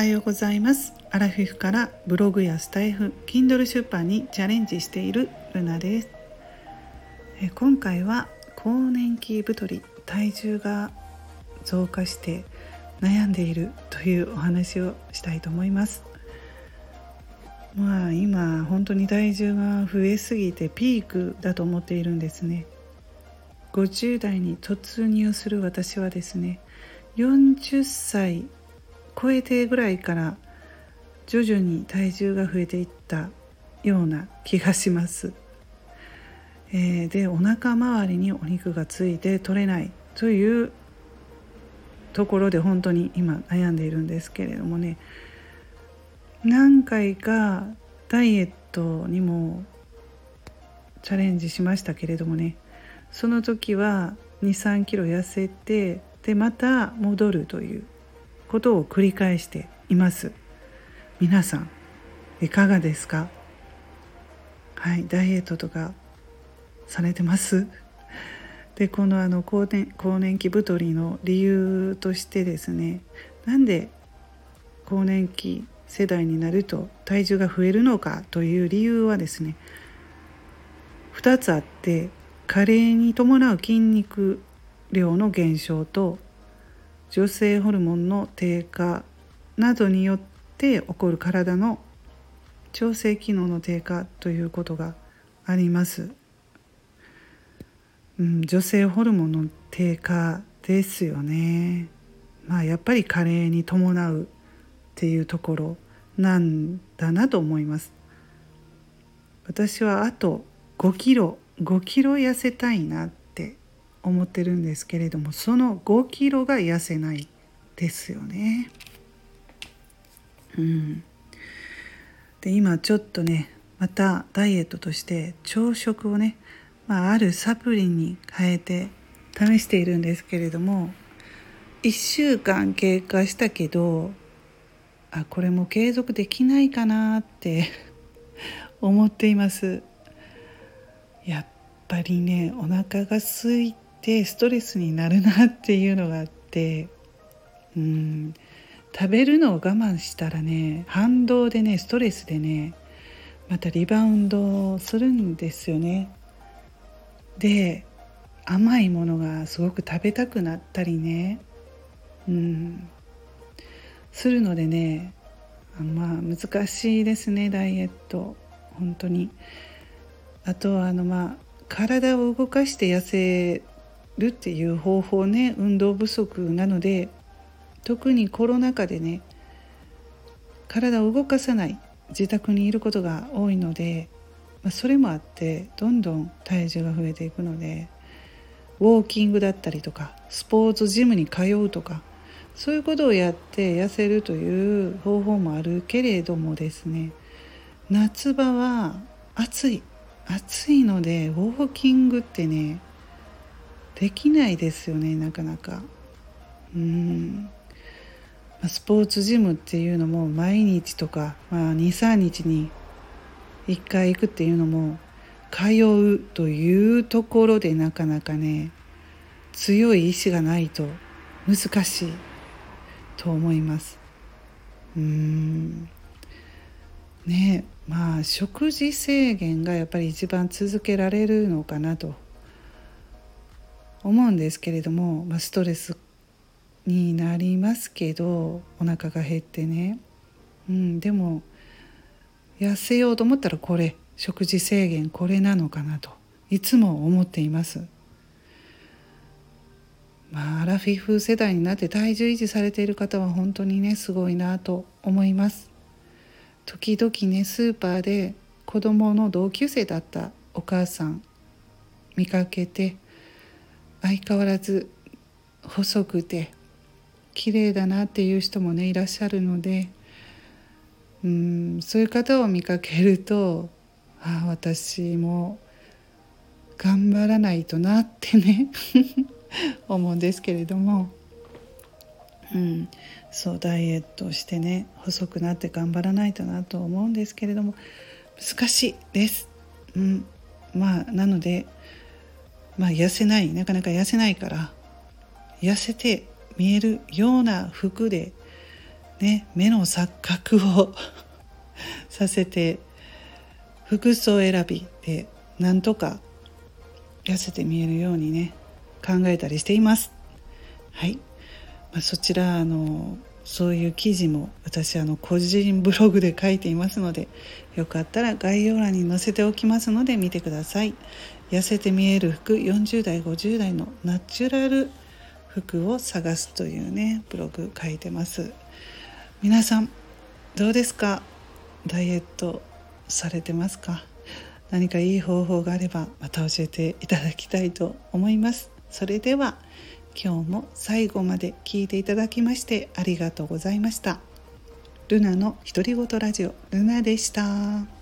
はようございます。アラフィフからブログやスタイフ Kindle 出版にチャレンジしているルナです。え今回は更年期太り体重が増加して悩んでいるというお話をしたいと思います。まあ今本当に体重が増えすぎてピークだと思っているんですね。50代に突入する私はですね40歳超えてぐらいから徐々に体重が増えていったような気がします、えー、でお腹周りにお肉がついて取れないというところで本当に今悩んでいるんですけれどもね。何回かダイエットにもチャレンジしましたけれどもね。その時は23キロ痩せてでまた戻るという。ことを繰り返しています。皆さんいかがですか？はいダイエットとかされてます？でこのあの更年更年期太りの理由としてですねなんで更年期世代になると体重が増えるのかという理由はですね2つあって加齢に伴う筋肉量の減少と女性ホルモンの低下などによって起こる体の調整機能の低下ということがあります、うん、女性ホルモンの低下ですよね。まあやっぱり加齢に伴うっていうところなんだなと思います。私はあと5キロ5キロ痩せたいなって思ってるんですけれどもその5キロが痩せないですよね。うん、で今ちょっとねまたダイエットとして朝食をね、まあ、あるサプリに変えて試しているんですけれども1週間経過したけどあこれも継続できないかなって 思っています。やっぱりねお腹が空いてストレスになるなっていうのがあってうん食べるのを我慢したらね反動でねストレスでねまたリバウンドするんですよね。で甘いものがすごく食べたくなったりねうんするのでねまあ難しいですねダイエット本当に。あとはあのまあ体を動かして痩せるっていう方法ね運動不足なので特にコロナ禍でね体を動かさない自宅にいることが多いので、まあ、それもあってどんどん体重が増えていくのでウォーキングだったりとかスポーツジムに通うとかそういうことをやって痩せるという方法もあるけれどもですね夏場は暑い暑いのでウォーキングってねできないですよねなかなか。うん。スポーツジムっていうのも毎日とか、まあ、23日に1回行くっていうのも通うというところでなかなかね強い意志がないと難しいと思います。うん。ねまあ食事制限がやっぱり一番続けられるのかなと思うんですけれども、まあ、ストレスになりますけどお腹が減ってね、うん、でも痩せようと思ったらこれ食事制限これなのかなといつも思っています。まあ、アラフィフ世代になって体重維持されている方は本当にねすごいなと思います。時々ねスーパーで子供の同級生だったお母さん見かけて相変わらず細くて綺麗だなっていう人もねいらっしゃるのでうんそういう方を見かけるとああ私も頑張らないとなってね 思うんですけれども。うん、そうダイエットしてね細くなって頑張らないとなと思うんですけれども難しいです。うん、まあなので、まあ、痩せないなかなか痩せないから痩せて見えるような服でね目の錯覚を させて服装選びでなんとか痩せて見えるようにね考えたりしています。はい、まあ、そちらあのそういう記事も私あの個人ブログで書いていますのでよかったら概要欄に載せておきますので見てください。痩せて見える服40代50代のナチュラル服を探すというねブログ書いてます。皆さんどうですか？ダイエットされてますか？何かいい方法があればまた教えていただきたいと思います。それでは今日も最後まで聞いていただきましてありがとうございました。ルナの独り言ラジオルナでした。